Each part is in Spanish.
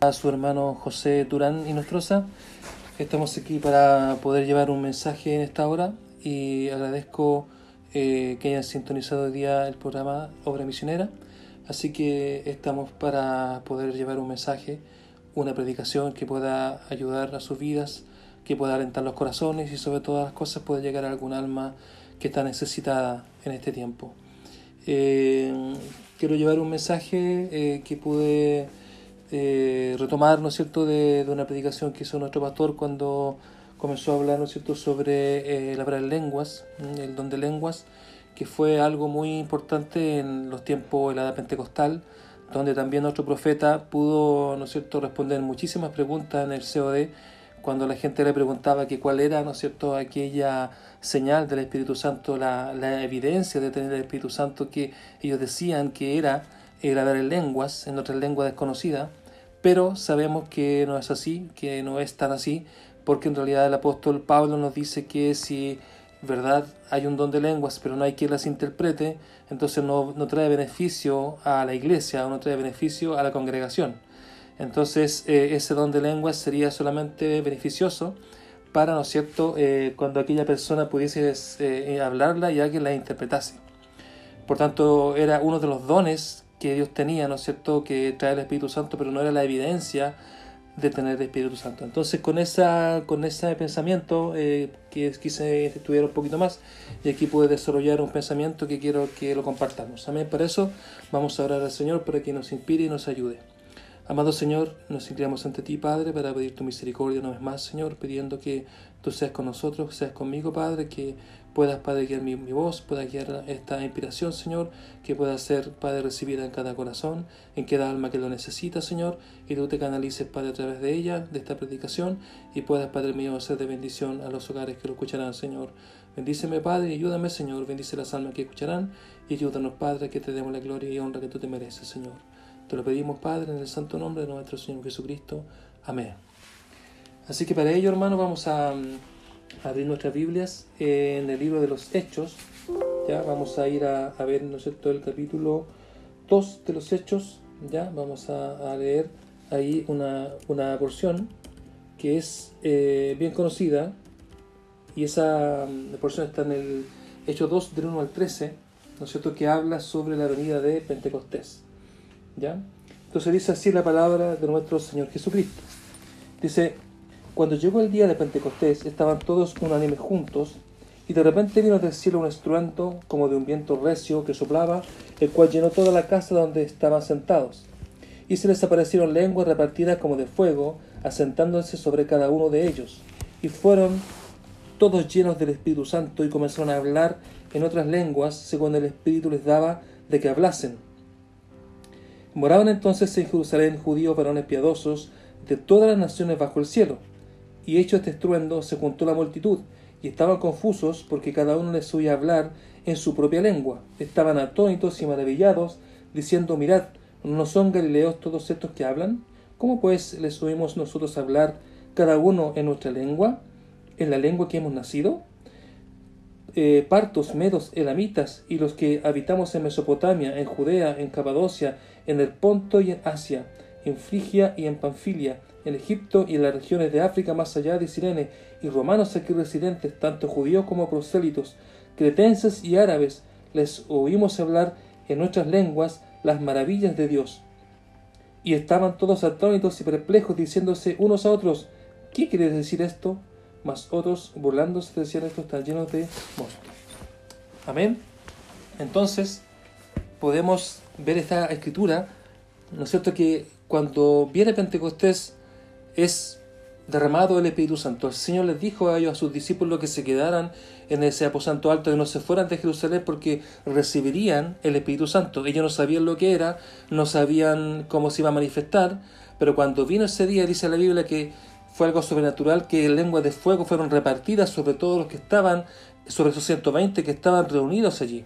a su hermano José Durán y Nostroza. Estamos aquí para poder llevar un mensaje en esta hora y agradezco eh, que hayan sintonizado hoy día el programa Obra Misionera. Así que estamos para poder llevar un mensaje, una predicación que pueda ayudar a sus vidas, que pueda alentar los corazones y sobre todas las cosas pueda llegar a algún alma que está necesitada en este tiempo. Eh, quiero llevar un mensaje eh, que pude eh, retomar, ¿no cierto?, de, una predicación que hizo nuestro pastor cuando comenzó a hablar, ¿no cierto?, sobre la palabra lenguas, el don de lenguas, que fue algo muy importante en los tiempos de la edad pentecostal, donde también nuestro profeta pudo, ¿no cierto?, responder muchísimas preguntas en el COD, cuando la gente le preguntaba que cuál era, ¿no cierto?, aquella señal del Espíritu Santo, la, evidencia de tener el Espíritu Santo que ellos decían que era el hablar en lenguas, en otra lengua desconocida, pero sabemos que no es así, que no es tan así, porque en realidad el apóstol Pablo nos dice que si verdad hay un don de lenguas, pero no hay quien las interprete, entonces no, no trae beneficio a la iglesia no trae beneficio a la congregación. Entonces eh, ese don de lenguas sería solamente beneficioso para, ¿no es cierto?, eh, cuando aquella persona pudiese eh, hablarla y alguien la interpretase. Por tanto, era uno de los dones que Dios tenía, ¿no es cierto?, que trae el Espíritu Santo, pero no era la evidencia de tener el Espíritu Santo. Entonces, con, esa, con ese pensamiento, que quise estudiar un poquito más, y aquí pude desarrollar un pensamiento que quiero que lo compartamos. Amén. Por eso vamos a orar al Señor para que nos inspire y nos ayude. Amado Señor, nos inclinamos ante ti, Padre, para pedir tu misericordia una vez más, Señor, pidiendo que tú seas con nosotros, seas conmigo, Padre, que puedas, Padre, guiar mi, voz, puedas guiar esta inspiración, Señor, que pueda ser, Padre, recibida en cada corazón, en cada alma que lo necesita, Señor, y tú te canalices, Padre, a través de ella, de esta predicación, y puedas, Padre mío, ser de bendición a los hogares que lo escucharán, Señor. Bendíceme, Padre, y ayúdame, Señor, bendice las almas que escucharán, y ayúdanos, Padre, que te demos la gloria y honra que tú te mereces, Señor. Te lo pedimos, Padre, en el santo nombre de nuestro Señor Jesucristo. Amén. Así que para ello, hermano, vamos a, abrir nuestras Biblias en el libro de los Hechos. Ya vamos a ir a, ver, ¿no es cierto?, el capítulo 2 de los Hechos. Ya vamos a, leer ahí una, una, porción que es eh, bien conocida. Y esa porción está en el Hechos 2, del 1 al 13, ¿no es que habla sobre la venida de Pentecostés. ¿Ya? Entonces dice así la palabra de nuestro Señor Jesucristo. Dice, cuando llegó el día de Pentecostés, estaban todos unánimes juntos, y de repente vino del cielo un estruendo como de un viento recio que soplaba, el cual llenó toda la casa donde estaban sentados. Y se les aparecieron lenguas repartidas como de fuego, asentándose sobre cada uno de ellos. Y fueron todos llenos del Espíritu Santo y comenzaron a hablar en otras lenguas, según el Espíritu les daba de que hablasen. Moraban entonces en Jerusalén judíos varones piadosos de todas las naciones bajo el cielo. Y hecho este estruendo, se juntó la multitud, y estaban confusos porque cada uno les oía hablar en su propia lengua. Estaban atónitos y maravillados, diciendo, mirad, ¿no son galileos todos estos que hablan? ¿Cómo pues les oímos nosotros hablar cada uno en nuestra lengua, en la lengua que hemos nacido? Eh, partos, medos, elamitas y los que habitamos en Mesopotamia, en Judea, en Capadocia, en el Ponto y en Asia, en Frigia y en Panfilia, en Egipto y en las regiones de África más allá de Sirene, y romanos aquí residentes, tanto judíos como prosélitos, cretenses y árabes, les oímos hablar en nuestras lenguas las maravillas de Dios. Y estaban todos atónitos y perplejos, diciéndose unos a otros, ¿qué quiere decir esto? Mas otros, burlándose, decían esto están llenos de mosto. Amén. Entonces, podemos ver esta escritura, ¿no es cierto? Que cuando viene Pentecostés es derramado el Espíritu Santo. El Señor les dijo a ellos, a sus discípulos, que se quedaran en ese aposento alto, que no se fueran de Jerusalén porque recibirían el Espíritu Santo. Ellos no sabían lo que era, no sabían cómo se iba a manifestar, pero cuando vino ese día, dice la Biblia que fue algo sobrenatural, que lenguas de fuego fueron repartidas sobre todos los que estaban, sobre esos 120 que estaban reunidos allí.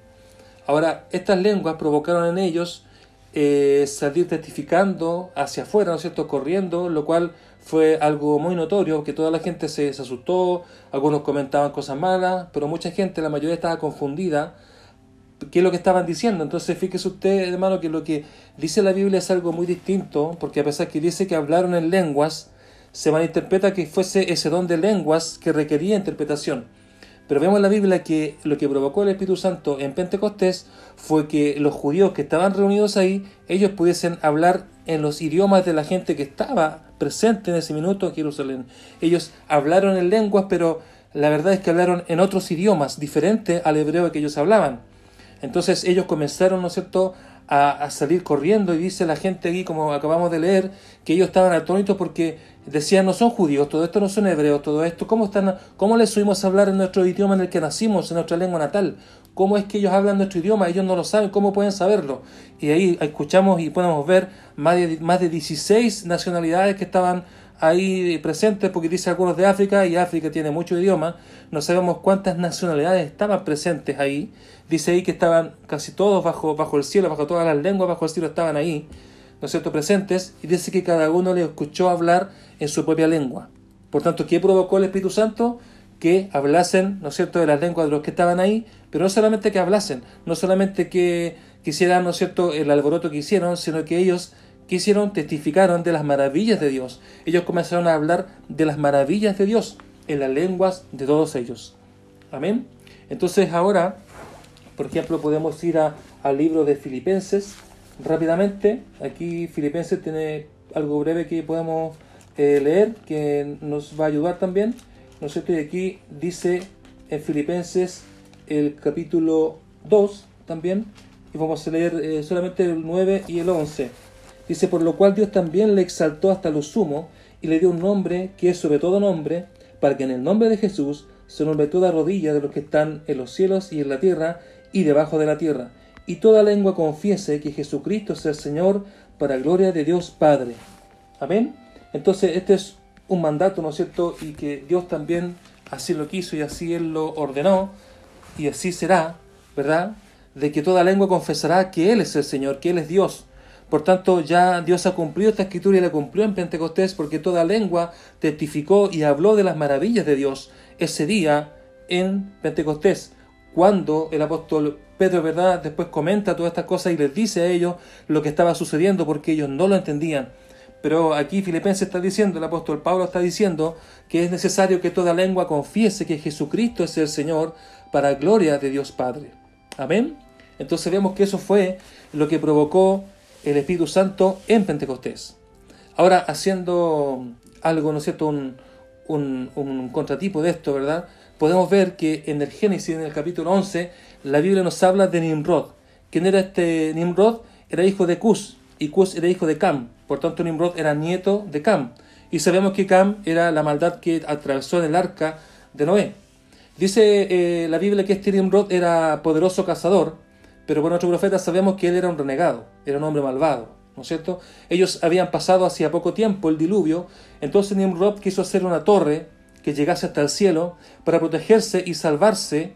Ahora, estas lenguas provocaron en ellos eh, salir testificando hacia afuera, ¿no es cierto?, corriendo, lo cual fue algo muy notorio, que toda la gente se, asustó, algunos comentaban cosas malas, pero mucha gente, la mayoría estaba confundida, qué es lo que estaban diciendo. Entonces, fíjese usted, hermano, que lo que dice la Biblia es algo muy distinto, porque a pesar que dice que hablaron en lenguas, se malinterpreta que fuese ese don de lenguas que requería interpretación. Pero vemos en la Biblia que lo que provocó el Espíritu Santo en Pentecostés fue que los judíos que estaban reunidos ahí, ellos pudiesen hablar en los idiomas de la gente que estaba presente en ese minuto en Jerusalén. Ellos hablaron en lenguas, pero la verdad es que hablaron en otros idiomas diferentes al hebreo que ellos hablaban. Entonces ellos comenzaron, ¿no es cierto?, a, salir corriendo y dice la gente aquí, como acabamos de leer, que ellos estaban atónitos porque decían, no son judíos, todo esto no son hebreos, todo esto, ¿cómo, están, cómo les subimos a hablar en nuestro idioma en el que nacimos, en nuestra lengua natal? ¿Cómo es que ellos hablan nuestro idioma? Ellos no lo saben, ¿cómo pueden saberlo? Y ahí escuchamos y podemos ver más de, más de 16 nacionalidades que estaban ahí presentes, porque dice algunos de África, y África tiene mucho idioma, no sabemos cuántas nacionalidades estaban presentes ahí, dice ahí que estaban casi todos bajo, bajo el cielo, bajo todas las lenguas, bajo el cielo estaban ahí, ¿no es cierto?, presentes, y dice que cada uno le escuchó hablar en su propia lengua. Por tanto, ¿qué provocó el Espíritu Santo? Que hablasen, ¿no es cierto?, de las lenguas de los que estaban ahí, pero no solamente que hablasen, no solamente que quisieran, ¿no es cierto?, el alboroto que hicieron, sino que ellos quisieron, testificaron de las maravillas de Dios. Ellos comenzaron a hablar de las maravillas de Dios en las lenguas de todos ellos. Amén. Entonces ahora, por ejemplo, podemos ir al libro de Filipenses rápidamente. Aquí Filipenses tiene algo breve que podemos eh, leer que nos va a ayudar también. ¿No es? Y aquí dice en Filipenses el capítulo 2 también. Y vamos a leer eh, solamente el 9 y el 11. Dice, por lo cual Dios también le exaltó hasta lo sumo y le dio un nombre que es sobre todo nombre, para que en el nombre de Jesús se nombre toda rodilla de los que están en los cielos y en la tierra y debajo de la tierra, y toda lengua confiese que Jesucristo es el Señor para gloria de Dios Padre. Amén. Entonces este es un mandato, ¿no es cierto? Y que Dios también así lo quiso y así Él lo ordenó, y así será, ¿verdad? De que toda lengua confesará que Él es el Señor, que Él es Dios. Por tanto, ya Dios ha cumplido esta escritura y la cumplió en Pentecostés porque toda lengua testificó y habló de las maravillas de Dios ese día en Pentecostés. Cuando el apóstol Pedro, ¿verdad?, después comenta todas estas cosas y les dice a ellos lo que estaba sucediendo porque ellos no lo entendían. Pero aquí Filipenses está diciendo, el apóstol Pablo está diciendo que es necesario que toda lengua confiese que Jesucristo es el Señor para gloria de Dios Padre. Amén. Entonces vemos que eso fue lo que provocó el Espíritu Santo en Pentecostés. Ahora, haciendo algo, ¿no es cierto?, un, un, contratipo de esto, ¿verdad? Podemos ver que en el Génesis, en el capítulo 11, la Biblia nos habla de Nimrod. ¿Quién era este Nimrod? Era hijo de Cus, y Cus era hijo de Cam. Por tanto, Nimrod era nieto de Cam. Y sabemos que Cam era la maldad que atravesó en el arca de Noé. Dice eh, la Biblia que este Nimrod era poderoso cazador, pero por nuestro profeta sabemos que él era un renegado, era un hombre malvado, ¿no es cierto? Ellos habían pasado hacía poco tiempo el diluvio, entonces Nimrod quiso hacer una torre que llegase hasta el cielo para protegerse y salvarse,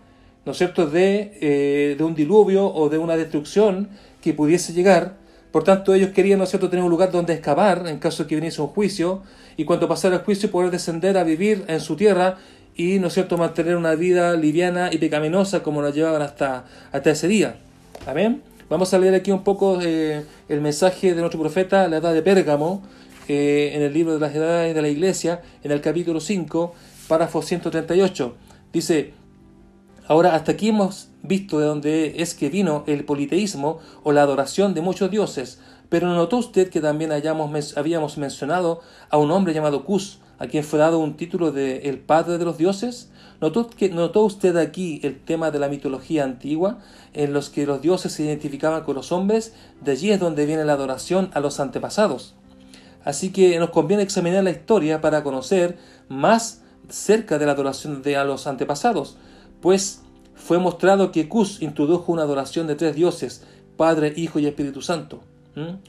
¿no es cierto?, de, eh, de un diluvio o de una destrucción que pudiese llegar. Por tanto, ellos querían, ¿no cierto?, tener un lugar donde excavar en caso de que viniese un juicio y cuando pasara el juicio poder descender a vivir en su tierra y, ¿no es cierto?, mantener una vida liviana y pecaminosa como la llevaban hasta, hasta ese día. Amén. Vamos a leer aquí un poco eh, el mensaje de nuestro profeta, la edad de Pérgamo, eh, en el libro de las edades de la iglesia, en el capítulo 5, párrafo 138. Dice, ahora hasta aquí hemos visto de dónde es que vino el politeísmo o la adoración de muchos dioses, pero ¿notó usted que también habíamos mencionado a un hombre llamado Cus, a quien fue dado un título de el padre de los dioses? ¿Notó, que, ¿Notó usted aquí el tema de la mitología antigua, en los que los dioses se identificaban con los hombres? De allí es donde viene la adoración a los antepasados. Así que nos conviene examinar la historia para conocer más cerca de la adoración a los antepasados, pues fue mostrado que Cus introdujo una adoración de tres dioses, Padre, Hijo y Espíritu Santo,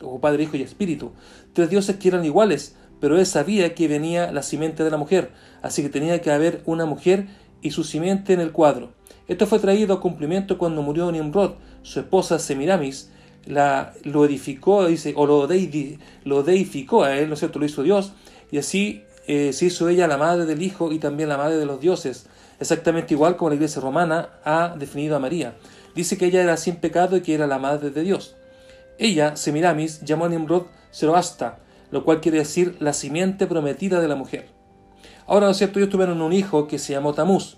o Padre, Hijo y Espíritu, tres dioses que eran iguales, pero él sabía que venía la simiente de la mujer, así que tenía que haber una mujer y su simiente en el cuadro. Esto fue traído a cumplimiento cuando murió Nimrod, su esposa Semiramis, la, lo edificó, o lo, lo deificó a él, ¿no es cierto? Lo hizo Dios, y así eh, se hizo ella la madre del Hijo y también la madre de los dioses, exactamente igual como la iglesia romana ha definido a María. dice que ella era sin pecado y que era la madre de Dios. Ella, Semiramis, llamó a Nimrod Zoroasta, lo cual quiere decir la simiente prometida de la mujer. Ahora, ¿no es cierto? Ellos tuvieron un hijo que se llamó Tamuz.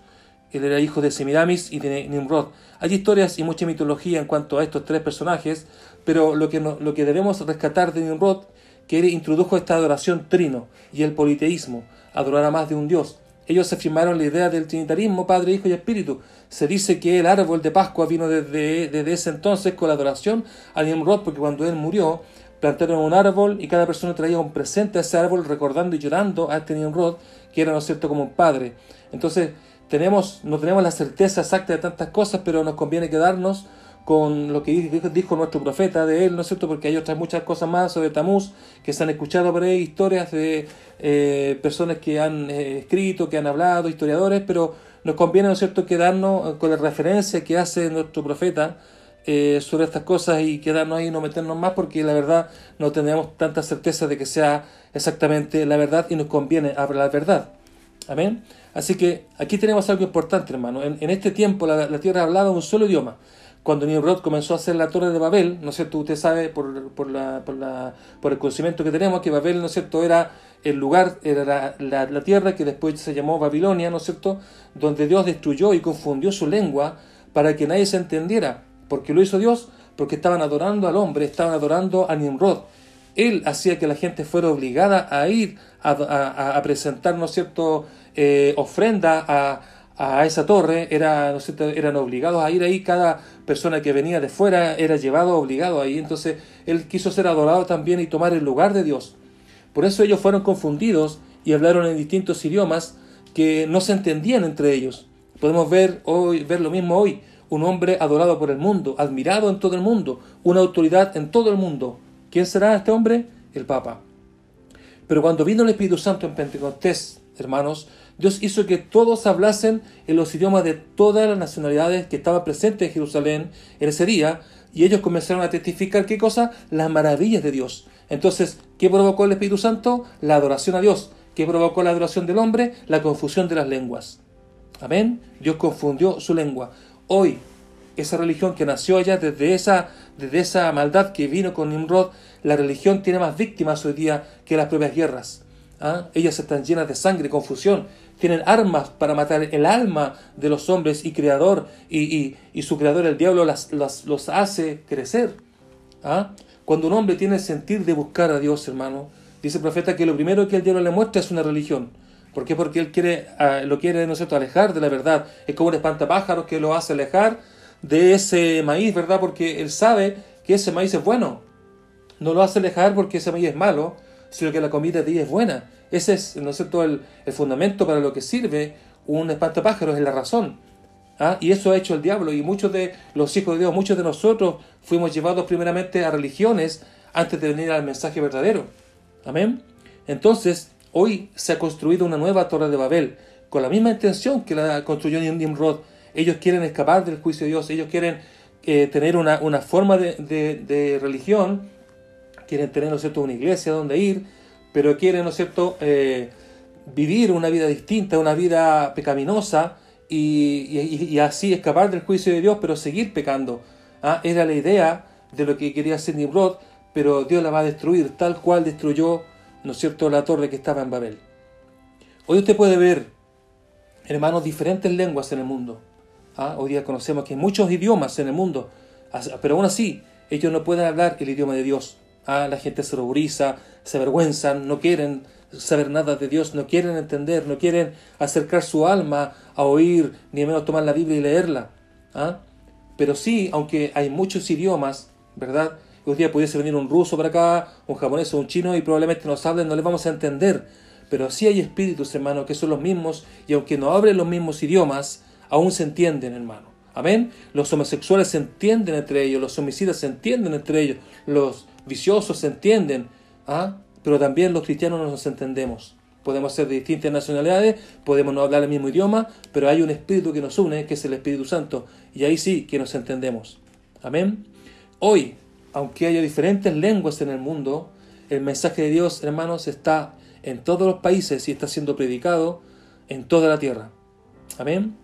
Él era hijo de Semiramis y de Nimrod. Hay historias y mucha mitología en cuanto a estos tres personajes, pero lo que, lo que debemos rescatar de Nimrod, que él introdujo esta adoración trino y el politeísmo, adorar a más de un dios. Ellos afirmaron la idea del trinitarismo, Padre, Hijo y Espíritu. Se dice que el árbol de Pascua vino desde, desde ese entonces con la adoración a Nimrod, porque cuando él murió, plantaron un árbol y cada persona traía un presente a ese árbol recordando y llorando a este Nimrod, que era, ¿no cierto?, como un padre. Entonces, tenemos, no tenemos la certeza exacta de tantas cosas, pero nos conviene quedarnos con lo que dijo, nuestro profeta de él, ¿no es cierto? Porque hay otras muchas cosas más sobre Tamuz que se han escuchado por historias de eh, personas que han eh, escrito, que han hablado, historiadores, pero nos conviene, ¿no es cierto?, quedarnos con la referencia que hace nuestro profeta eh, sobre estas cosas y quedarnos ahí y no meternos más porque la verdad no tenemos tanta certeza de que sea exactamente la verdad y nos conviene hablar la verdad. Amén. Así que aquí tenemos algo importante, hermano. En, este tiempo la, la, tierra hablaba un solo idioma. Cuando Nimrod comenzó a hacer la torre de Babel, ¿no es cierto? Usted sabe por, el conocimiento que tenemos que Babel, ¿no es cierto?, era el lugar, era la, la, tierra que después se llamó Babilonia, ¿no es cierto?, donde Dios destruyó y confundió su lengua para que nadie se entendiera porque lo hizo Dios, porque estaban adorando al hombre, estaban adorando a Nimrod. Él hacía que la gente fuera obligada a ir a, presentar, ¿no es cierto?, eh, ofrenda a, a, esa torre, era, ¿no eran obligados a ir ahí, cada persona que venía de fuera era llevado obligado ahí, entonces él quiso ser adorado también y tomar el lugar de Dios. Por eso ellos fueron confundidos y hablaron en distintos idiomas que no se entendían entre ellos. Podemos ver hoy ver lo mismo hoy un hombre adorado por el mundo, admirado en todo el mundo, una autoridad en todo el mundo. ¿Quién será este hombre? El Papa. Pero cuando vino el Espíritu Santo en Pentecostés, hermanos, Dios hizo que todos hablasen en los idiomas de todas las nacionalidades que estaban presentes en Jerusalén en ese día, y ellos comenzaron a testificar qué cosa? Las maravillas de Dios. Entonces, ¿qué provocó el Espíritu Santo? La adoración a Dios. ¿Qué provocó la adoración del hombre? La confusión de las lenguas. Amén. Dios confundió su lengua hoy esa religión que nació allá desde esa, desde esa maldad que vino con Nimrod, la religión tiene más víctimas hoy día que las propias guerras. ¿ah? Ellas están llenas de sangre, confusión, tienen armas para matar el alma de los hombres y creador, y, su creador, el diablo, las, los hace crecer. ¿ah? Cuando un hombre tiene el sentir de buscar a Dios, hermano, dice el profeta que lo primero que el diablo le muestra es una religión. ¿Por qué? Porque él quiere, ah, lo quiere, ¿no es alejar de la verdad. Es como un espantapájaros que lo hace alejar de ese maíz, ¿verdad? Porque él sabe que ese maíz es bueno. No lo hace alejar porque ese maíz es malo, sino que la comida de ella es buena. Ese es, ¿no es cierto?, el, fundamento para lo que sirve un espantapájaros, es la razón. ¿Ah? Y eso ha hecho el diablo. Y muchos de los hijos de Dios, muchos de nosotros fuimos llevados primeramente a religiones antes de venir al mensaje verdadero. Amén. Entonces, Hoy se ha construido una nueva torre de Babel con la misma intención que la construyó Nimrod. Ellos quieren escapar del juicio de Dios, ellos quieren eh, tener una, forma de, religión, quieren tener, ¿no cierto?, una iglesia donde ir, pero quieren, ¿no cierto?, eh, vivir una vida distinta, una vida pecaminosa y, así escapar del juicio de Dios, pero seguir pecando. ¿Ah? Era la idea de lo que quería hacer Nimrod, pero Dios la va a destruir, tal cual destruyó ¿no es cierto?, la torre que estaba en Babel. Hoy usted puede ver, hermanos, diferentes lenguas en el mundo. ¿Ah? Hoy día conocemos que hay muchos idiomas en el mundo, pero aún así ellos no pueden hablar el idioma de Dios. ¿Ah? La gente se ruboriza, se avergüenzan, no quieren saber nada de Dios, no quieren entender, no quieren acercar su alma a oír, ni menos tomar la Biblia y leerla. ¿Ah? Pero sí, aunque hay muchos idiomas, ¿verdad? Hoy día pudiese venir un ruso para acá, un japonés o un chino y probablemente nos hablen, no les vamos a entender. Pero sí hay espíritus, hermano, que son los mismos y aunque no hablen los mismos idiomas, aún se entienden, hermano. Amén. Los homosexuales se entienden entre ellos, los homicidas se entienden entre ellos, los viciosos se entienden, ¿ah? pero también los cristianos no nos entendemos. Podemos ser de distintas nacionalidades, podemos no hablar el mismo idioma, pero hay un espíritu que nos une, que es el Espíritu Santo, y ahí sí que nos entendemos. Amén. Hoy aunque haya diferentes lenguas en el mundo, el mensaje de Dios, hermanos, está en todos los países y está siendo predicado en toda la tierra. Amén.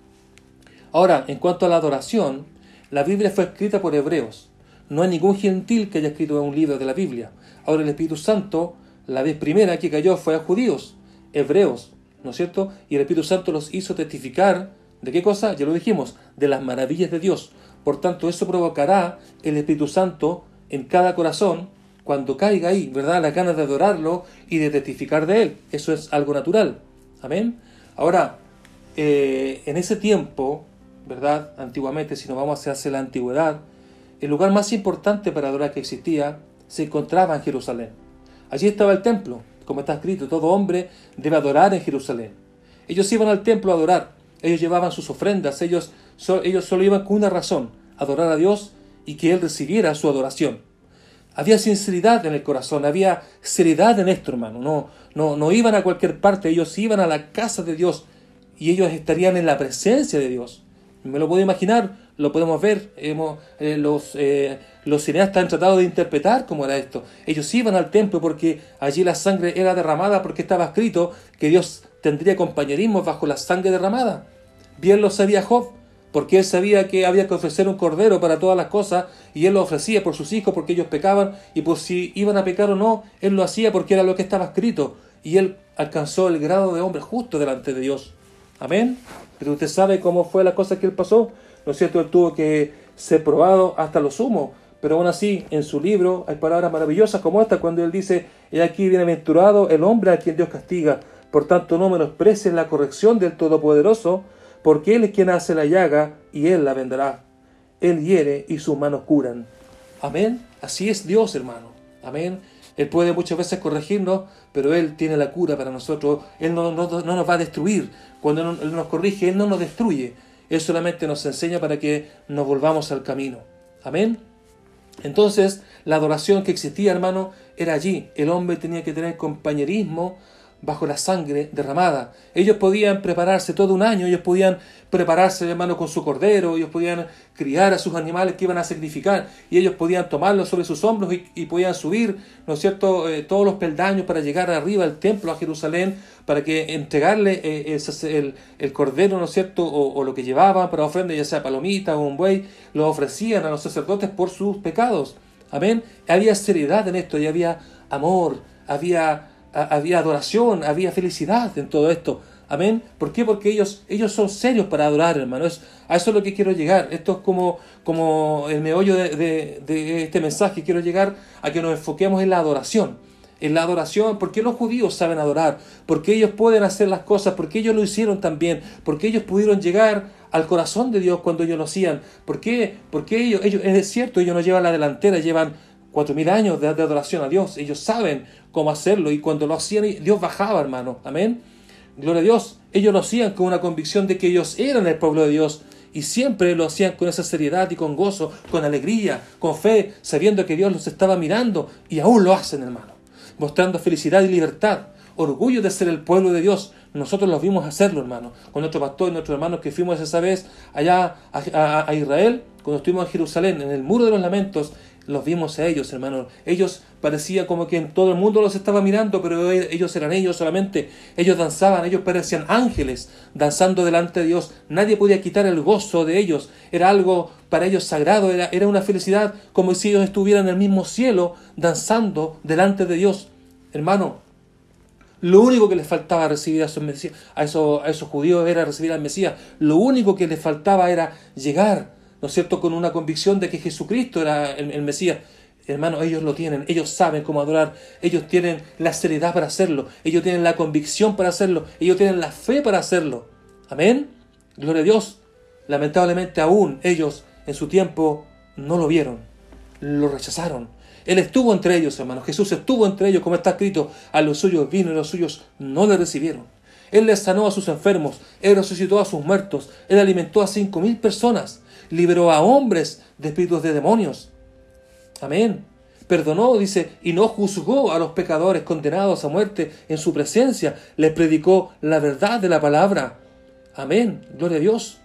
Ahora, en cuanto a la adoración, La Biblia fue escrita por hebreos. No hay ningún gentil que haya escrito un libro de la Biblia. Ahora el Espíritu Santo, la vez primera que cayó fue a judíos, hebreos, ¿no es cierto? Y el Espíritu Santo los hizo testificar de qué cosa, ya lo dijimos, de las maravillas de Dios. Por tanto, eso provocará el Espíritu Santo en cada corazón cuando caiga ahí, ¿verdad? La ganas de adorarlo y de testificar de Él. Eso es algo natural. Amén. Ahora, eh, en ese tiempo, ¿verdad? Antiguamente, si nos vamos hacia la antigüedad, el lugar más importante para adorar que existía se encontraba en Jerusalén. Allí estaba el templo, como está escrito, todo hombre debe adorar en Jerusalén. Ellos iban al templo a adorar, ellos llevaban sus ofrendas, ellos, ellos solo iban con una razón, adorar a Dios y que Él recibiera su adoración. Había sinceridad en el corazón, había seriedad en esto, hermano. No, no, no iban a cualquier parte, ellos iban a la casa de Dios y ellos estarían en la presencia de Dios. Me lo puedo imaginar, lo podemos ver. Hemos, eh, los, eh, los cineastas han tratado de interpretar cómo era esto. Ellos iban al templo porque allí la sangre era derramada porque estaba escrito que Dios tendría compañerismo bajo la sangre derramada. Bien lo sabía Job porque él sabía que había que ofrecer un cordero para todas las cosas y él lo ofrecía por sus hijos porque ellos pecaban y por si iban a pecar o no, él lo hacía porque era lo que estaba escrito y él alcanzó el grado de hombre justo delante de Dios. Amén. Pero usted sabe cómo fue la cosa que él pasó. ¿No es cierto? Él tuvo que ser probado hasta lo sumo. Pero aún así, en su libro hay palabras maravillosas como esta cuando él dice, he aquí bienaventurado el hombre a quien Dios castiga. Por tanto, no menosprecies la corrección del Todopoderoso, porque Él es quien hace la llaga y Él la vendrá. Él hiere y sus manos curan. Amén. Así es Dios, hermano. Amén. Él puede muchas veces corregirnos, pero Él tiene la cura para nosotros. Él no, no, nos va a destruir. Cuando Él nos corrige, Él no nos destruye. Él solamente nos enseña para que nos volvamos al camino. Amén. Entonces, la adoración que existía, hermano, era allí. El hombre tenía que tener compañerismo bajo la sangre derramada. Ellos podían prepararse todo un año, ellos podían prepararse, hermano, con su cordero, ellos podían criar a sus animales que iban a sacrificar, y ellos podían tomarlos sobre sus hombros y, podían subir, ¿no es cierto?, eh, todos los peldaños para llegar arriba al templo, a Jerusalén, para que entregarle eh, el, el, cordero, ¿no es cierto?, o, lo que llevaban para ofrenda, ya sea palomita o un buey, lo ofrecían a los sacerdotes por sus pecados. Amén. Había seriedad en esto y había amor, había había adoración, había felicidad en todo esto. Amén. ¿Por? Porque ellos, ellos son serios para adorar, hermano. a eso es lo que quiero llegar. Esto es como, como el meollo de, de, este mensaje. Quiero llegar a que nos enfoquemos en la adoración. En la adoración, porque los judíos saben adorar, porque ellos pueden hacer las cosas, porque ellos lo hicieron también, porque ellos pudieron llegar al corazón de Dios cuando ellos lo hacían. ¿Por qué? Porque ellos, ellos, es cierto, ellos no llevan la delantera, llevan cuatro mil años de, adoración a Dios. Ellos saben cómo hacerlo y cuando lo hacían, Dios bajaba, hermano. Amén. Gloria a Dios. Ellos lo hacían con una convicción de que ellos eran el pueblo de Dios y siempre lo hacían con esa seriedad y con gozo, con alegría, con fe, sabiendo que Dios los estaba mirando y aún lo hacen, hermano. Mostrando felicidad y libertad, orgullo de ser el pueblo de Dios. Nosotros los vimos hacerlo, hermano, con nuestro pastor y nuestros hermanos que fuimos esa vez allá a Israel, cuando estuvimos en Jerusalén, en el muro de los lamentos, los vimos a ellos, hermano. Ellos parecía como que todo el mundo los estaba mirando, pero e-, ellos eran ellos solamente. Ellos danzaban, ellos parecían ángeles danzando delante de Dios. Nadie podía quitar el gozo de ellos. Era algo para ellos sagrado, era, era una felicidad como si ellos estuvieran en el mismo cielo danzando delante de Dios. Hermano, lo único que les faltaba recibir a esos, a esos, a esos judíos era recibir al Mesías. Lo único que les faltaba era llegar ¿no es cierto?, con una convicción de que Jesucristo era el, Mesías. Hermanos, ellos lo tienen, ellos saben cómo adorar, ellos tienen la seriedad para hacerlo, ellos tienen la convicción para hacerlo, ellos tienen la fe para hacerlo. Amén. Gloria a Dios. Lamentablemente aún ellos en su tiempo no lo vieron, lo rechazaron. Él estuvo entre ellos, hermanos. Jesús estuvo entre ellos, como está escrito, a los suyos vino y los suyos no le recibieron. Él les sanó a sus enfermos, Él resucitó a sus muertos, Él alimentó a cinco mil personas liberó a hombres de espíritus de demonios. Amén. Perdonó, dice, y no juzgó a los pecadores condenados a muerte en su presencia. Les predicó la verdad de la palabra. Amén. Gloria a Dios.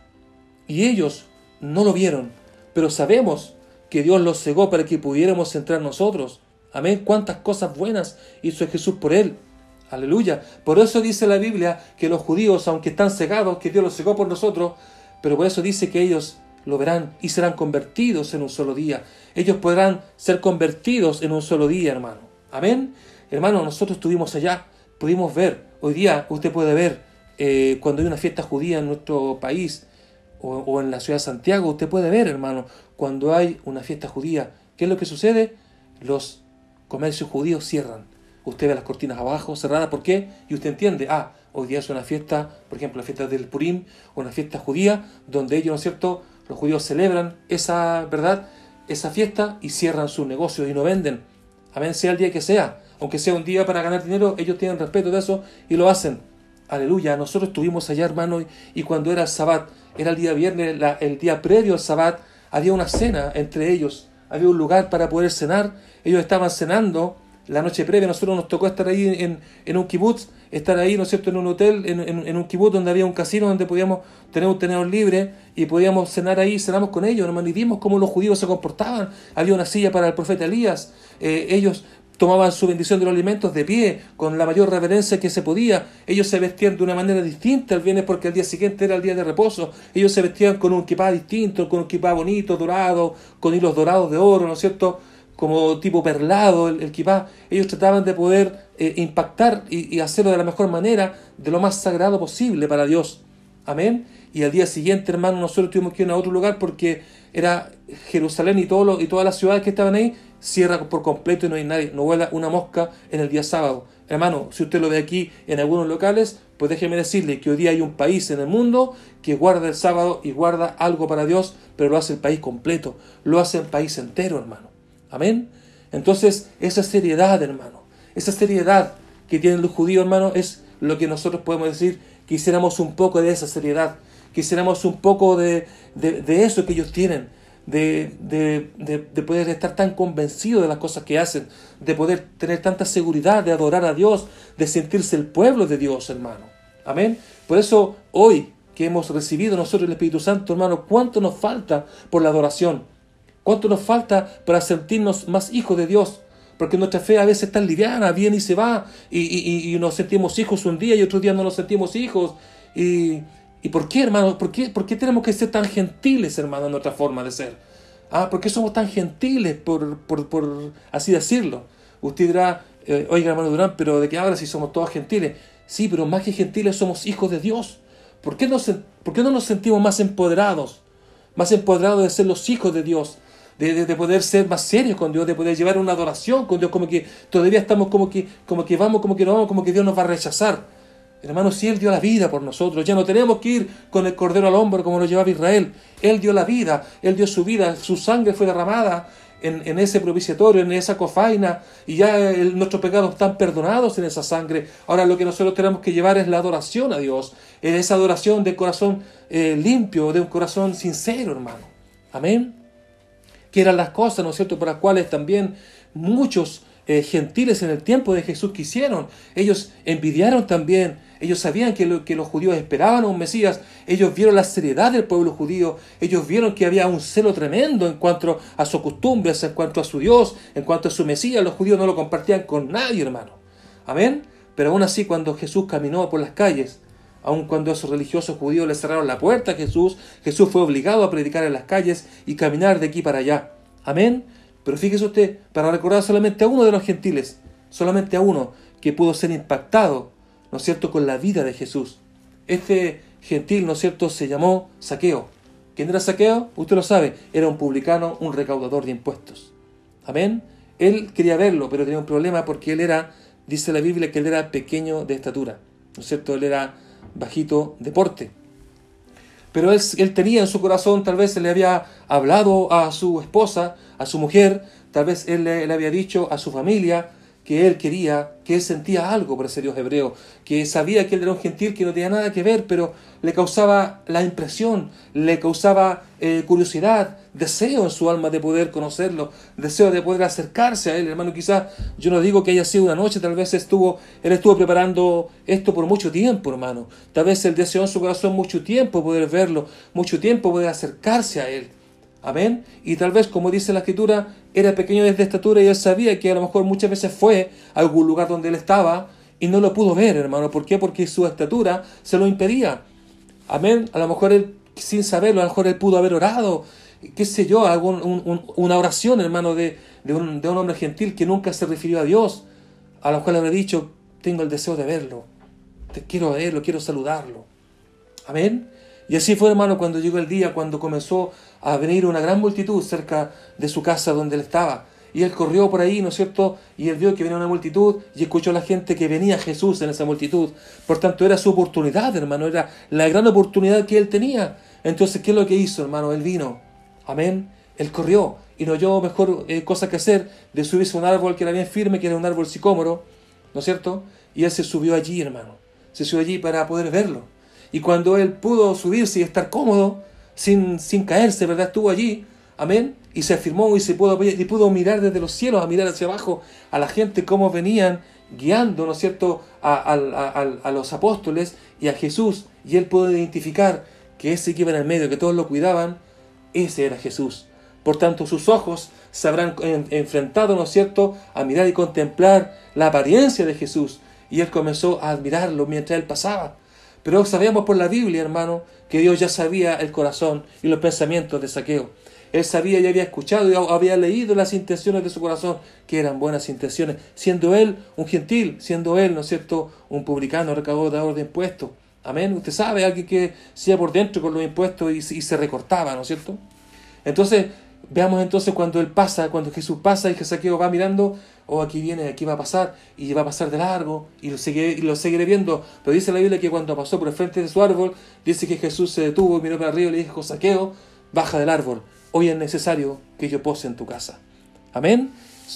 Y ellos no lo vieron, pero sabemos que Dios los cegó para que pudiéramos entrar nosotros. Amén. Cuántas cosas buenas hizo Jesús por él. Aleluya. Por eso dice la Biblia que los judíos, aunque están cegados, que Dios los cegó por nosotros, pero por eso dice que ellos lo verán y serán convertidos en un solo día. Ellos podrán ser convertidos en un solo día, hermano. Amén. Hermano, nosotros estuvimos allá, pudimos ver, hoy día usted puede ver eh, cuando hay una fiesta judía en nuestro país o, o en la ciudad de Santiago, usted puede ver, hermano, cuando hay una fiesta judía, ¿qué es lo que sucede? Los comercios judíos cierran. Usted ve las cortinas abajo, cerradas, ¿por qué? Y usted entiende, ah, hoy día es una fiesta, por ejemplo, la fiesta del Purim, una fiesta judía, donde ellos, ¿no es cierto?, los judíos celebran esa, ¿verdad?, esa fiesta y cierran sus negocios y no venden. Amén, sea el día que sea. Aunque sea un día para ganar dinero, ellos tienen respeto de eso y lo hacen. Aleluya. Nosotros estuvimos allá, hermano, y cuando era el Sabbat, era el día viernes, el día previo al Sabbat, había una cena entre ellos. Había un lugar para poder cenar. Ellos estaban cenando la noche previa. Nosotros nos tocó estar ahí en, en un kibutz estar ahí, ¿no es cierto?, en un hotel, en, un kibutz donde había un casino donde podíamos tener un tenedor libre y podíamos cenar ahí, cenamos con ellos, hermano, y vimos cómo los judíos se comportaban. Había una silla para el profeta Elías, eh, ellos tomaban su bendición de los alimentos de pie, con la mayor reverencia que se podía. Ellos se vestían de una manera distinta el viernes porque el día siguiente era el día de reposo. Ellos se vestían con un kipá distinto, con un kipá bonito, dorado, con hilos dorados de oro, ¿no es cierto? Como tipo perlado el, el kipá. Ellos trataban de poder eh, impactar y, hacerlo de la mejor manera, de lo más sagrado posible para Dios. Amén. Y al día siguiente, hermano, nosotros tuvimos que ir a otro lugar porque era Jerusalén y, todo y todas las ciudades que estaban ahí cierra por completo y no hay nadie, no vuela una mosca en el día sábado. Hermano, si usted lo ve aquí en algunos locales, pues déjeme decirle que hoy día hay un país en el mundo que guarda el sábado y guarda algo para Dios, pero lo hace el país completo, lo hace el país entero, hermano. Amén. Entonces, esa seriedad, hermano, esa seriedad que tienen los judíos, hermano, es lo que nosotros podemos decir, quisiéramos un poco de esa seriedad, quisiéramos un poco de, de, eso que ellos tienen, de, de, poder estar tan convencidos de las cosas que hacen, de poder tener tanta seguridad, de adorar a Dios, de sentirse el pueblo de Dios, hermano. Amén. Por eso hoy que hemos recibido nosotros el Espíritu Santo, hermano, ¿cuánto nos falta por la adoración? ¿Cuánto nos falta para sentirnos más hijos de Dios? Porque nuestra fe a veces está liviana, viene y se va, y, nos sentimos hijos un día y otro día no nos sentimos hijos. Y, por qué, hermano? ¿Por qué, ¿Por qué tenemos que ser tan gentiles, hermano, en nuestra forma de ser? Ah, ¿por qué somos tan gentiles, por, por, así decirlo? Usted dirá, eh, oiga, hermano Durán, pero ¿de qué habla si somos todos gentiles? Sí, pero más que gentiles somos hijos de Dios. ¿Por qué, no, ¿Por qué no nos sentimos más empoderados? Más empoderados de ser los hijos de Dios de, poder ser más serios con Dios, de poder llevar una adoración con Dios, como que todavía estamos como que, como que vamos, como que no vamos, como que Dios nos va a rechazar. Hermano, si Él dio la vida por nosotros, ya no tenemos que ir con el cordero al hombro como lo llevaba Israel. Él dio la vida, Él dio su vida, su sangre fue derramada en, ese propiciatorio, en esa cofaina, y ya nuestros pecados están perdonados en esa sangre. Ahora lo que nosotros tenemos que llevar es la adoración a Dios, es esa adoración de corazón eh, limpio, de un corazón sincero, hermano. Amén que eran las cosas, ¿no es cierto?, por las cuales también muchos eh, gentiles en el tiempo de Jesús quisieron. Ellos envidiaron también, ellos sabían que, que los judíos esperaban a un Mesías, ellos vieron la seriedad del pueblo judío, ellos vieron que había un celo tremendo en cuanto a sus costumbres, en cuanto a su Dios, en cuanto a su Mesías, los judíos no lo compartían con nadie, hermano. Amén. Pero aún así, cuando Jesús caminó por las calles, Aun cuando esos religiosos judíos le cerraron la puerta a Jesús, Jesús fue obligado a predicar en las calles y caminar de aquí para allá. Amén. Pero fíjese usted, para recordar solamente a uno de los gentiles, solamente a uno que pudo ser impactado, ¿no es cierto?, con la vida de Jesús. Este gentil, ¿no es cierto?, se llamó Saqueo. ¿Quién era Saqueo? Usted lo sabe, era un publicano, un recaudador de impuestos. Amén. Él quería verlo, pero tenía un problema porque él era, dice la Biblia, que él era pequeño de estatura. ¿No es cierto? Él era bajito deporte. Pero él, él tenía en su corazón, tal vez le había hablado a su esposa, a su mujer, tal vez él le, le había dicho a su familia, que él quería, que él sentía algo por ese Dios hebreo, que sabía que él era un gentil que no tenía nada que ver, pero le causaba la impresión, le causaba eh, curiosidad, deseo en su alma de poder conocerlo, deseo de poder acercarse a él, hermano. Quizás yo no digo que haya sido una noche, tal vez estuvo, él estuvo preparando esto por mucho tiempo, hermano. Tal vez él deseó en su corazón mucho tiempo poder verlo, mucho tiempo poder acercarse a él. Amén. Y tal vez, como dice la escritura, era pequeño desde estatura y él sabía que a lo mejor muchas veces fue a algún lugar donde él estaba y no lo pudo ver, hermano. ¿Por qué? Porque su estatura se lo impedía. Amén. A lo mejor él sin saberlo, a lo mejor él pudo haber orado, qué sé yo, algún, una oración, hermano, de, de, un, de un hombre gentil que nunca se refirió a Dios, a lo cual habrá dicho, tengo el deseo de verlo, te quiero verlo, quiero saludarlo. Amén. Y así fue, hermano, cuando llegó el día, cuando comenzó a venir una gran multitud cerca de su casa donde él estaba. Y él corrió por ahí, ¿no es cierto? Y él vio que venía una multitud y escuchó a la gente que venía Jesús en esa multitud. Por tanto, era su oportunidad, hermano, era la gran oportunidad que él tenía. Entonces, ¿qué es lo que hizo, hermano? Él vino. Amén. Él corrió y no oyó mejor eh, cosa que hacer de subirse a un árbol que era bien firme, que era un árbol sicómoro, ¿no es cierto? Y él se subió allí, hermano. Se subió allí para poder verlo. Y cuando él pudo subirse y estar cómodo, sin, sin caerse, ¿verdad? Estuvo allí, amén, y se afirmó y, se pudo, y pudo mirar desde los cielos, a mirar hacia abajo a la gente, cómo venían guiando, ¿no es cierto?, a, a, los apóstoles y a Jesús, y él pudo identificar que ese que iba en el medio, que todos lo cuidaban, ese era Jesús. Por tanto, sus ojos se habrán enfrentado, ¿no es cierto?, a mirar y contemplar la apariencia de Jesús. Y él comenzó a admirarlo mientras él pasaba. Pero sabíamos por la Biblia, hermano, que Dios ya sabía el corazón y los pensamientos de Saqueo. Él sabía y había escuchado y había leído las intenciones de su corazón, que eran buenas intenciones, siendo él un gentil, siendo él, ¿no es cierto?, un publicano recaudador de impuestos. Amén. Usted sabe, alguien que sea por dentro con los impuestos y, se recortaba, ¿no es cierto? Entonces, veamos entonces cuando él pasa, cuando Jesús pasa y que Saqueo va mirando, oh, aquí viene, aquí va a pasar, y va a pasar de largo, y lo, seguiré, y lo seguiré viendo. Pero dice la Biblia que cuando pasó por el frente de su árbol, dice que Jesús se detuvo miró para arriba y le dijo, Saqueo, baja del árbol, hoy es necesario que yo pose en tu casa. Amén.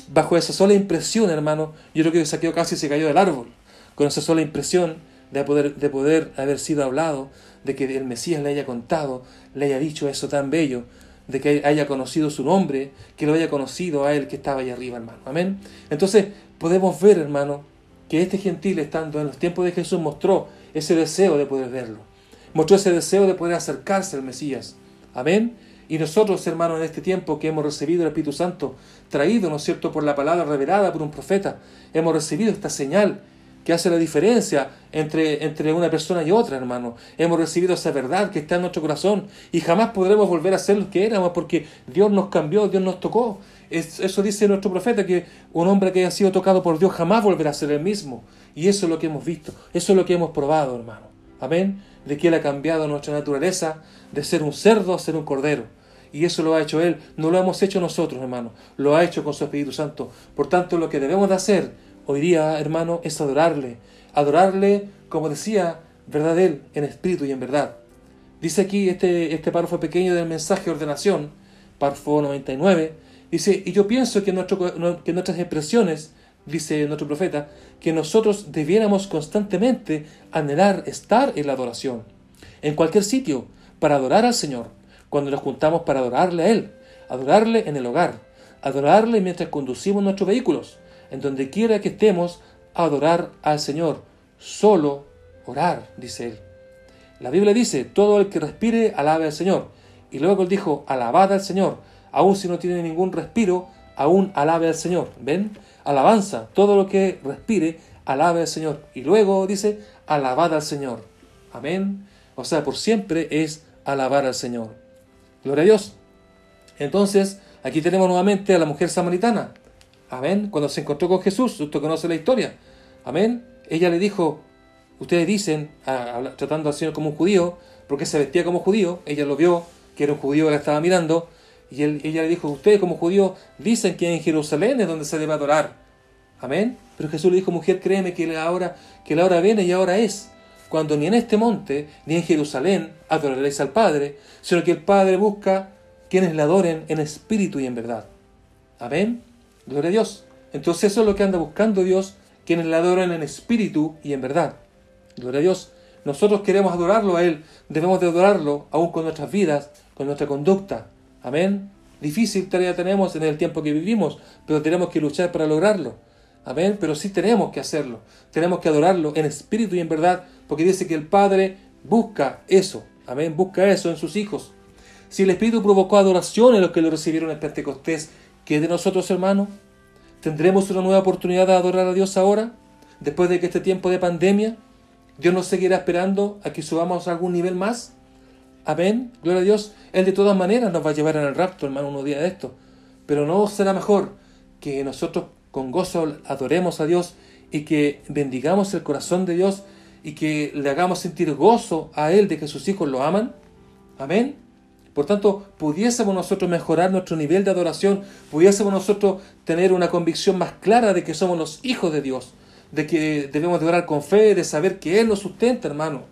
Bajo esa sola impresión, hermano, yo creo que Saqueo casi se cayó del árbol, con esa sola impresión de poder, de poder haber sido hablado, de que el Mesías le haya contado, le haya dicho eso tan bello, de que haya conocido su nombre, que lo haya conocido a él que estaba allá arriba, hermano. Amén. Entonces podemos ver, hermano, que este gentil, estando en los tiempos de Jesús, mostró ese deseo de poder verlo. Mostró ese deseo de poder acercarse al Mesías. Amén. Y nosotros, hermanos, en este tiempo que hemos recibido el Espíritu Santo, traído, ¿no es cierto?, por la palabra revelada por un profeta, hemos recibido esta señal que hace la diferencia entre, entre una persona y otra, hermano. Hemos recibido esa verdad que está en nuestro corazón y jamás podremos volver a ser lo que éramos porque Dios nos cambió, Dios nos tocó. eso dice nuestro profeta, que un hombre que haya sido tocado por Dios jamás volverá a ser el mismo. Y eso es lo que hemos visto, eso es lo que hemos probado, hermano. Amén. De que Él ha cambiado nuestra naturaleza de ser un cerdo a ser un cordero. Y eso lo ha hecho Él, no lo hemos hecho nosotros, hermano. Lo ha hecho con su Espíritu Santo. Por tanto, lo que debemos de hacer hoy día, hermano, es adorarle. Adorarle, como decía, verdad Él, en espíritu y en verdad. Dice aquí este, este párrafo pequeño del mensaje de ordenación, párrafo 99, dice, y yo pienso que, que nuestras expresiones, dice nuestro profeta, que nosotros debiéramos constantemente anhelar estar en la adoración, en cualquier sitio, para adorar al Señor, cuando nos juntamos para adorarle a Él, adorarle en el hogar, adorarle mientras conducimos nuestros vehículos, en donde quiera que estemos, adorar al Señor. Solo orar, dice él. La Biblia dice, todo el que respire, alabe al Señor. Y luego él dijo, alabad al Señor. Aun si no tiene ningún respiro, aún alabe al Señor. ¿Ven? Alabanza, todo lo que respire, alabe al Señor. Y luego dice, alabad al Señor. Amén. O sea, por siempre es alabar al Señor. Gloria a Dios. Entonces, aquí tenemos nuevamente a la mujer samaritana. Amén. Cuando se encontró con Jesús, usted conoce la historia. Amén. Ella le dijo, ustedes dicen, tratando al Señor como un judío, porque se vestía como judío, ella lo vio, que era un judío que la estaba mirando, y ella le dijo, ustedes como judíos dicen que en Jerusalén es donde se debe adorar. Amén. Pero Jesús le dijo, mujer, créeme que la hora, que la hora viene y ahora es, cuando ni en este monte, ni en Jerusalén adoraréis al Padre, sino que el Padre busca quienes le adoren en espíritu y en verdad. Amén. Gloria a Dios. Entonces eso es lo que anda buscando Dios, quienes le adoran en espíritu y en verdad. Gloria a Dios. Nosotros queremos adorarlo a Él, debemos de adorarlo aún con nuestras vidas, con nuestra conducta. Amén. Difícil tarea tenemos en el tiempo que vivimos, pero tenemos que luchar para lograrlo. Amén. Pero sí tenemos que hacerlo. Tenemos que adorarlo en espíritu y en verdad, porque dice que el Padre busca eso. Amén. Busca eso en sus hijos. Si el Espíritu provocó adoración en los que lo recibieron en Pentecostés, ¿Qué de nosotros, hermanos? ¿Tendremos una nueva oportunidad de adorar a Dios ahora? Después de que este tiempo de pandemia, Dios nos seguirá esperando a que subamos a algún nivel más. Amén. Gloria a Dios. Él de todas maneras nos va a llevar en el rapto, hermano, unos días de esto. Pero no será mejor que nosotros con gozo adoremos a Dios y que bendigamos el corazón de Dios y que le hagamos sentir gozo a Él de que sus hijos lo aman. Amén. Por tanto, pudiésemos nosotros mejorar nuestro nivel de adoración, pudiésemos nosotros tener una convicción más clara de que somos los hijos de Dios, de que debemos de orar con fe, de saber que Él nos sustenta, hermano.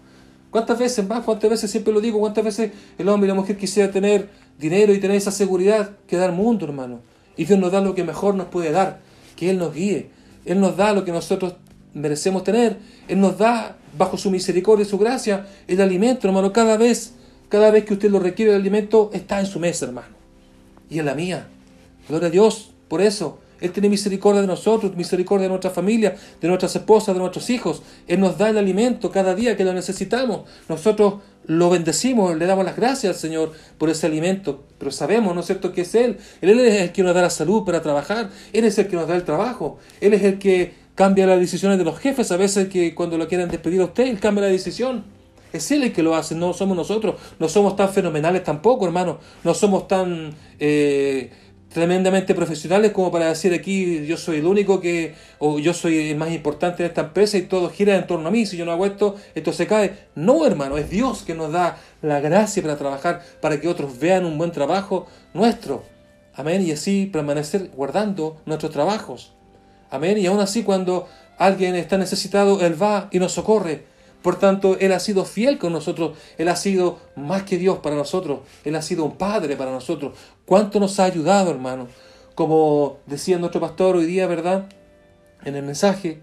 ¿Cuántas veces más? ¿Cuántas veces siempre lo digo? ¿Cuántas veces el hombre y la mujer quisiera tener dinero y tener esa seguridad que da el mundo, hermano? Y Dios nos da lo que mejor nos puede dar, que Él nos guíe. Él nos da lo que nosotros merecemos tener. Él nos da, bajo su misericordia y su gracia, el alimento, hermano, cada vez cada vez que usted lo requiere el alimento, está en su mesa, hermano. Y en la mía. Gloria a Dios por eso. Él tiene misericordia de nosotros, misericordia de nuestra familia, de nuestras esposas, de nuestros hijos. Él nos da el alimento cada día que lo necesitamos. Nosotros lo bendecimos, le damos las gracias al Señor por ese alimento. Pero sabemos, ¿no es cierto?, que es Él. Él es el que nos da la salud para trabajar. Él es el que nos da el trabajo. Él es el que cambia las decisiones de los jefes. A veces que cuando lo quieren despedir a usted, Él cambia la decisión. Es Él el que lo hace, no somos nosotros. No somos tan fenomenales tampoco, hermano. No somos tan eh, tremendamente profesionales como para decir aquí yo soy el único que, o yo soy el más importante en esta empresa y todo gira en torno a mí. Si yo no hago esto, esto se cae. No, hermano, es Dios que nos da la gracia para trabajar, para que otros vean un buen trabajo nuestro. Amén. Y así permanecer guardando nuestros trabajos. Amén. Y aún así cuando alguien está necesitado, Él va y nos socorre. Por tanto, Él ha sido fiel con nosotros, Él ha sido más que Dios para nosotros, Él ha sido un Padre para nosotros. ¿Cuánto nos ha ayudado, hermano? Como decía nuestro pastor hoy día, ¿verdad? En el mensaje,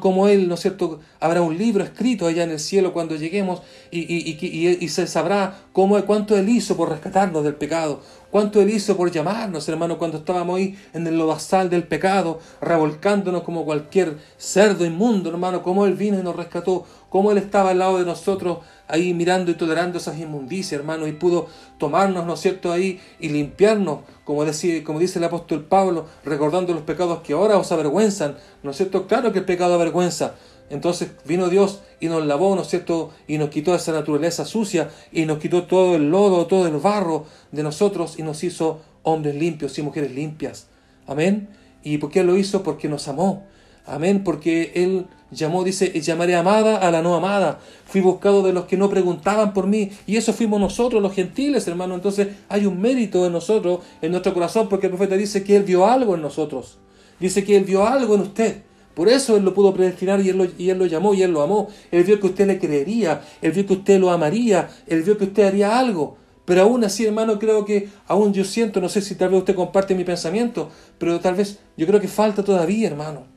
como Él, ¿no es cierto? Habrá un libro escrito allá en el cielo cuando lleguemos y, y, se sabrá cómo, cuánto Él hizo por rescatarnos del pecado, cuánto Él hizo por llamarnos, hermano, cuando estábamos ahí en el lodazal del pecado, revolcándonos como cualquier cerdo inmundo, hermano, cómo Él vino y nos rescató, cómo Él estaba al lado de nosotros ahí mirando y tolerando esas inmundicias, hermano, y pudo tomarnos, ¿no es cierto?, ahí y limpiarnos, como, decía, como dice el apóstol Pablo, recordando los pecados que ahora os avergüenzan, ¿no es cierto? Claro que el pecado avergüenza. Entonces vino Dios y nos lavó, ¿no es cierto? Y nos quitó esa naturaleza sucia y nos quitó todo el lodo, todo el barro de nosotros y nos hizo hombres limpios y mujeres limpias. Amén. ¿Y por qué lo hizo? Porque nos amó. Amén, porque Él llamó, dice, llamaré amada a la no amada. Fui buscado de los que no preguntaban por mí. Y eso fuimos nosotros, los gentiles, hermano. Entonces hay un mérito en nosotros, en nuestro corazón, porque el profeta dice que Él vio algo en nosotros. Dice que Él vio algo en usted. Por eso Él lo pudo predestinar y él lo, y él lo llamó y Él lo amó. Él vio que usted le creería. Él vio que usted lo amaría. Él vio que usted haría algo. Pero aún así, hermano, creo que aún yo siento, no sé si tal vez usted comparte mi pensamiento, pero tal vez yo creo que falta todavía, hermano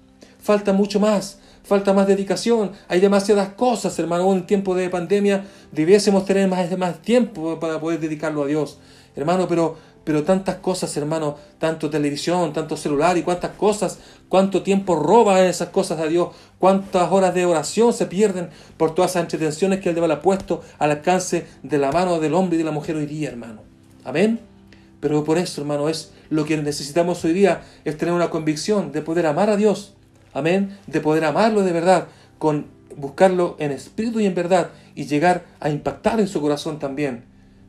falta mucho más, falta más dedicación, hay demasiadas cosas, hermano, en tiempo de pandemia debiésemos tener más, más tiempo para poder dedicarlo a Dios, hermano, pero, pero tantas cosas, hermano, tanto televisión, tanto celular y cuántas cosas, cuánto tiempo roba esas cosas a Dios, cuántas horas de oración se pierden por todas esas entretenciones que Él debe haber puesto al alcance de la mano del hombre y de la mujer hoy día, hermano. Amén. Pero por eso, hermano, es lo que necesitamos hoy día, es tener una convicción de poder amar a Dios, amén, de poder amarlo de verdad, con buscarlo en espíritu y en verdad y llegar a impactar en su corazón también.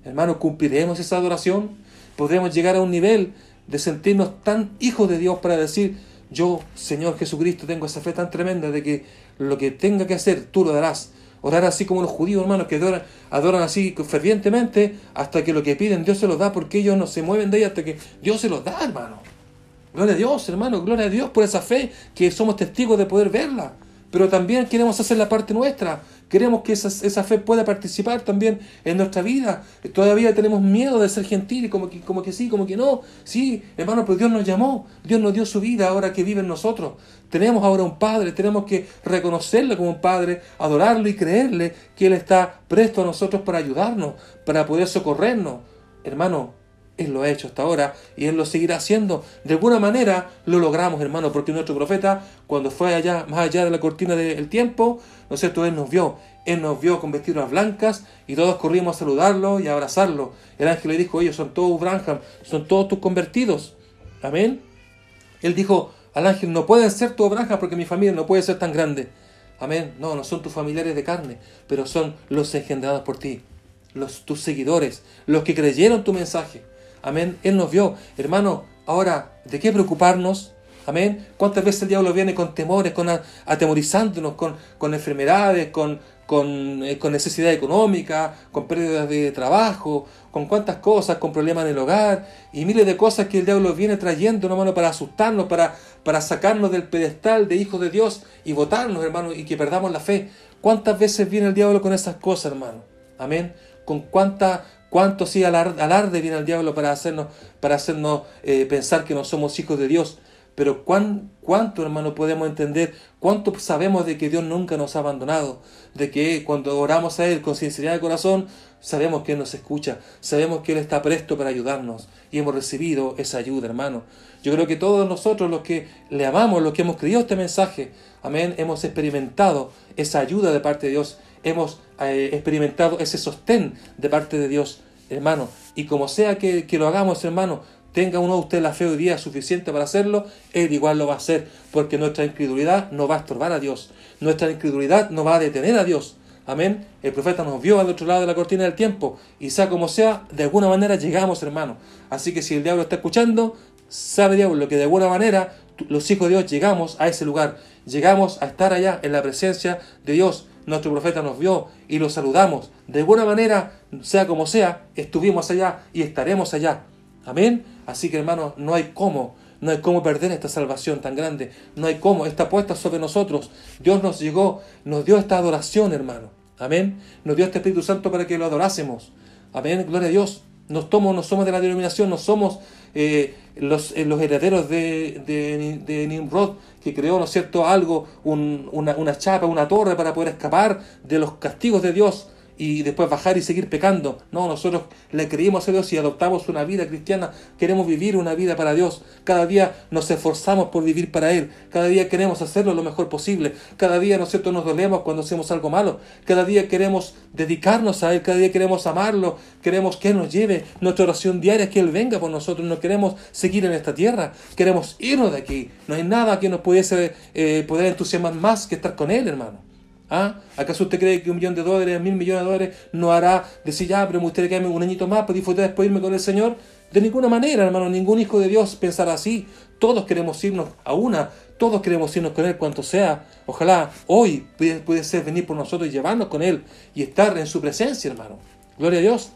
Hermano, cumpliremos esa adoración, podremos llegar a un nivel de sentirnos tan hijos de Dios para decir, yo, Señor Jesucristo, tengo esa fe tan tremenda de que lo que tenga que hacer, tú lo darás. Orar así como los judíos, hermanos, que adoran, adoran así fervientemente hasta que lo que piden Dios se los da porque ellos no se mueven de ahí hasta que Dios se los da, hermano. Gloria a Dios, hermano, gloria a Dios por esa fe que somos testigos de poder verla. Pero también queremos hacer la parte nuestra. Queremos que esa, esa fe pueda participar también en nuestra vida. Todavía tenemos miedo de ser gentiles, como que, como que sí, como que no. Sí, hermano, pero Dios nos llamó. Dios nos dio su vida ahora que vive en nosotros. Tenemos ahora un Padre, tenemos que reconocerle como un Padre, adorarlo y creerle que Él está presto a nosotros para ayudarnos, para poder socorrernos. Hermano, él lo ha hecho hasta ahora y Él lo seguirá haciendo. De alguna manera lo logramos, hermano, porque nuestro profeta, cuando fue allá, más allá de la cortina del tiempo, ¿no es cierto? Él nos vio. Él nos vio con vestiduras blancas y todos corrimos a saludarlo y a abrazarlo. El ángel le dijo, ellos son todos Branham, son todos tus convertidos. Amén. Él dijo al ángel, no pueden ser tu Branham porque mi familia no puede ser tan grande. Amén. No, no son tus familiares de carne, pero son los engendrados por ti. los, tus seguidores, los que creyeron tu mensaje. Amén. Él nos vio. Hermano, ahora, ¿de qué preocuparnos? Amén. ¿Cuántas veces el diablo viene con temores, con atemorizándonos, con, enfermedades, con, con, eh, con necesidad económica, con pérdidas de trabajo, con cuántas cosas, con problemas en el hogar y miles de cosas que el diablo viene trayendo, hermano, para asustarnos, para, para sacarnos del pedestal de hijos de Dios y votarnos, hermano, y que perdamos la fe. ¿Cuántas veces viene el diablo con esas cosas, hermano? Amén. Con cuánta, cuánto sí alarde, alarde viene el diablo para hacernos, para hacernos eh, pensar que no somos hijos de Dios. Pero ¿cuán, cuánto, hermano, podemos entender, cuánto sabemos de que Dios nunca nos ha abandonado, de que cuando oramos a Él con sinceridad de corazón, sabemos que Él nos escucha, sabemos que Él está presto para ayudarnos y hemos recibido esa ayuda, hermano. Yo creo que todos nosotros, los que le amamos, los que hemos creído este mensaje, amén, hemos experimentado esa ayuda de parte de Dios, hemos eh, experimentado ese sostén de parte de Dios, hermano. Y como sea que, que lo hagamos, hermano, tenga uno usted la fe hoy día suficiente para hacerlo, Él igual lo va a hacer, porque nuestra incredulidad no va a estorbar a Dios, nuestra incredulidad no va a detener a Dios. Amén. El profeta nos vio al otro lado de la cortina del tiempo, y sea como sea, de alguna manera llegamos, hermano. Así que si el diablo está escuchando, sabe diablo que de alguna manera los hijos de Dios llegamos a ese lugar, llegamos a estar allá en la presencia de Dios. Nuestro profeta nos vio y lo saludamos. De alguna manera, sea como sea, estuvimos allá y estaremos allá. Amén. Así que hermanos, no hay cómo, no hay cómo perder esta salvación tan grande. No hay cómo, está puesta sobre nosotros. Dios nos llegó, nos dio esta adoración, hermano. Amén. Nos dio este Espíritu Santo para que lo adorásemos. Amén. Gloria a Dios. Nos tomamos, no somos de la denominación, no somos eh, los, eh, los, herederos de, de, Nimrod, que creó, ¿no cierto?, algo, una, una chapa, una torre para poder escapar de los castigos de Dios y después bajar y seguir pecando. No, nosotros le creímos a Dios y adoptamos una vida cristiana. Queremos vivir una vida para Dios. Cada día nos esforzamos por vivir para Él. Cada día queremos hacerlo lo mejor posible. Cada día, ¿no es cierto?, nos dolemos cuando hacemos algo malo. Cada día queremos dedicarnos a Él. Cada día queremos amarlo. Queremos que Él nos lleve. Nuestra oración diaria es que Él venga por nosotros. No queremos seguir en esta tierra. Queremos irnos de aquí. No hay nada que nos pudiese eh, poder entusiasmar más que estar con Él, hermano. ¿Ah? ¿Acaso usted cree que un millón de dólares, mil millones de dólares, no hará decir ya, pero me gustaría quedarme un añito más para disfrutar después irme con el Señor? De ninguna manera, hermano, ningún hijo de Dios pensará así. Todos queremos irnos a una, todos queremos irnos con Él cuanto sea. Ojalá hoy puede, ser venir por nosotros y llevarnos con Él y estar en su presencia, hermano. Gloria a Dios.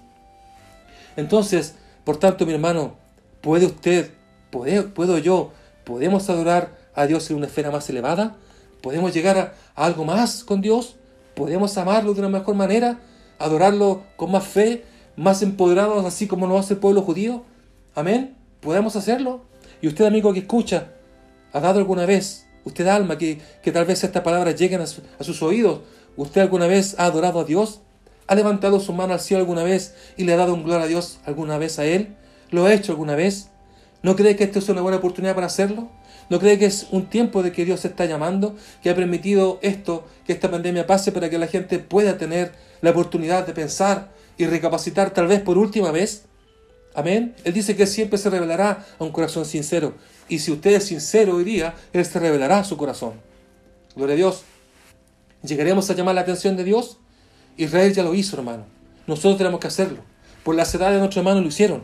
Entonces, por tanto, mi hermano, ¿puede usted, puede, puedo yo, podemos adorar a Dios en una esfera más elevada? ¿Podemos llegar a, algo más con Dios? ¿Podemos amarlo de una mejor manera? ¿Adorarlo con más fe? ¿Más empoderados así como lo hace el pueblo judío? Amén. ¿Podemos hacerlo? Y usted, amigo que escucha, ¿ha dado alguna vez, usted alma, que, que tal vez estas palabras lleguen a, sus oídos, ¿usted alguna vez ha adorado a Dios? ¿Ha levantado su mano al cielo alguna vez y le ha dado un gloria a Dios alguna vez a Él? ¿Lo ha hecho alguna vez? ¿No cree que esta es una buena oportunidad para hacerlo? ¿No cree que es un tiempo de que Dios está llamando, que ha permitido esto, que esta pandemia pase para que la gente pueda tener la oportunidad de pensar y recapacitar tal vez por última vez? Amén. Él dice que siempre se revelará a un corazón sincero. Y si usted es sincero hoy día, Él se revelará a su corazón. Gloria a Dios. ¿Llegaremos a llamar la atención de Dios? Israel ya lo hizo, hermano. Nosotros tenemos que hacerlo. Por la edad de nuestros hermanos lo hicieron.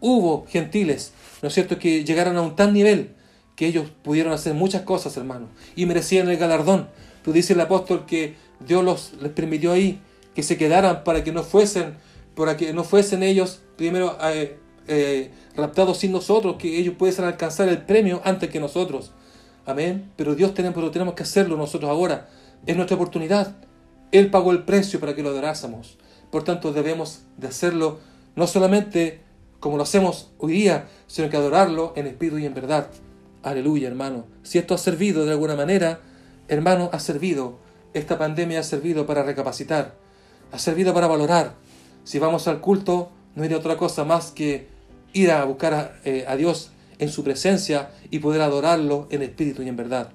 Hubo gentiles, ¿no es cierto?, que llegaron a un tal nivel que ellos pudieron hacer muchas cosas, hermano, y merecían el galardón. Tú dice el apóstol que Dios les permitió ahí que se quedaran para que no fuesen, para que no fuesen ellos primero eh, eh, raptados sin nosotros, que ellos pudiesen alcanzar el premio antes que nosotros. Amén. Pero Dios tenemos, tenemos que hacerlo nosotros ahora. Es nuestra oportunidad. Él pagó el precio para que lo adorásemos. Por tanto, debemos de hacerlo no solamente como lo hacemos hoy día, sino que adorarlo en espíritu y en verdad. Aleluya, hermano. Si esto ha servido de alguna manera, hermano, ha servido. Esta pandemia ha servido para recapacitar, ha servido para valorar. Si vamos al culto, no hay otra cosa más que ir a buscar eh, a, Dios en su presencia y poder adorarlo en espíritu y en verdad.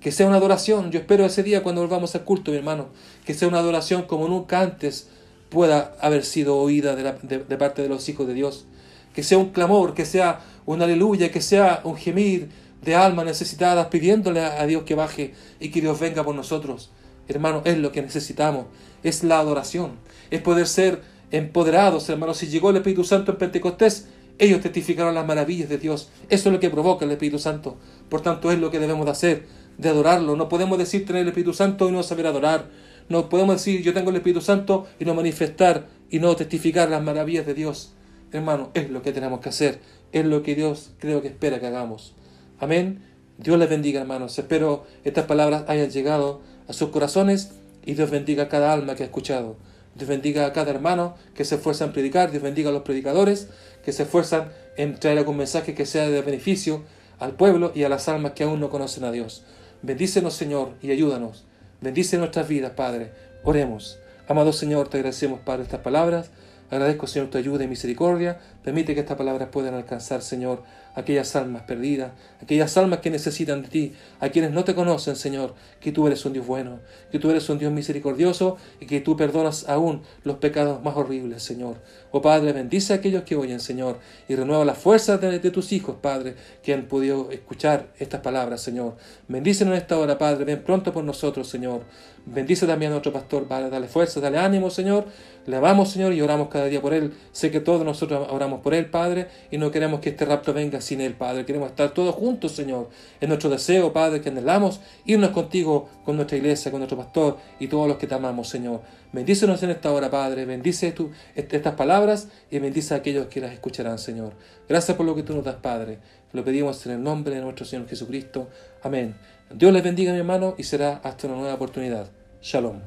Que sea una adoración, yo espero ese día cuando volvamos al culto, mi hermano, que sea una adoración como nunca antes pueda haber sido oída de, de parte de los hijos de Dios. Que sea un clamor, que sea un aleluya, que sea un gemir, de almas necesitadas, pidiéndole a Dios que baje y que Dios venga por nosotros. Hermano, es lo que necesitamos, es la adoración, es poder ser empoderados, hermanos. Si llegó el Espíritu Santo en Pentecostés, ellos testificaron las maravillas de Dios. Eso es lo que provoca el Espíritu Santo. Por tanto, es lo que debemos de hacer, de adorarlo. No podemos decir tener el Espíritu Santo y no saber adorar. No podemos decir yo tengo el Espíritu Santo y no manifestar y no testificar las maravillas de Dios. Hermano, es lo que tenemos que hacer. Es lo que Dios creo que espera que hagamos. Amén. Dios les bendiga, hermanos. Espero estas palabras hayan llegado a sus corazones y Dios bendiga a cada alma que ha escuchado. Dios bendiga a cada hermano que se esfuerza en predicar. Dios bendiga a los predicadores que se esfuerzan en traer algún mensaje que sea de beneficio al pueblo y a las almas que aún no conocen a Dios. Bendícenos, Señor, y ayúdanos. Bendice nuestras vidas, Padre. Oremos. Amado Señor, te agradecemos, Padre, estas palabras. Agradezco, Señor, tu ayuda y misericordia. Permite que estas palabras puedan alcanzar, Señor, aquellas almas perdidas, aquellas almas que necesitan de ti, a quienes no te conocen, Señor, que tú eres un Dios bueno, que tú eres un Dios misericordioso y que tú perdonas aún los pecados más horribles, Señor. Oh Padre, bendice a aquellos que oyen, Señor, y renueva las fuerzas de, tus hijos, Padre, que han podido escuchar estas palabras, Señor. Bendícenos en esta hora, Padre, ven pronto por nosotros, Señor. Bendice también a nuestro pastor, Padre, dale fuerza, dale ánimo, Señor. Le amamos, Señor, y oramos cada día por él. Sé que todos nosotros oramos por él, Padre, y no queremos que este rapto venga sin él, Padre. Queremos estar todos juntos, Señor. Es nuestro deseo, Padre, que anhelamos irnos contigo, con nuestra iglesia, con nuestro pastor y todos los que te amamos, Señor. Bendícenos en esta hora, Padre. Bendice tú estas palabras y bendice a aquellos que las escucharán, Señor. Gracias por lo que tú nos das, Padre. Lo pedimos en el nombre de nuestro Señor Jesucristo. Amén. Dios les bendiga, mi hermano, y será hasta una nueva oportunidad. Shalom.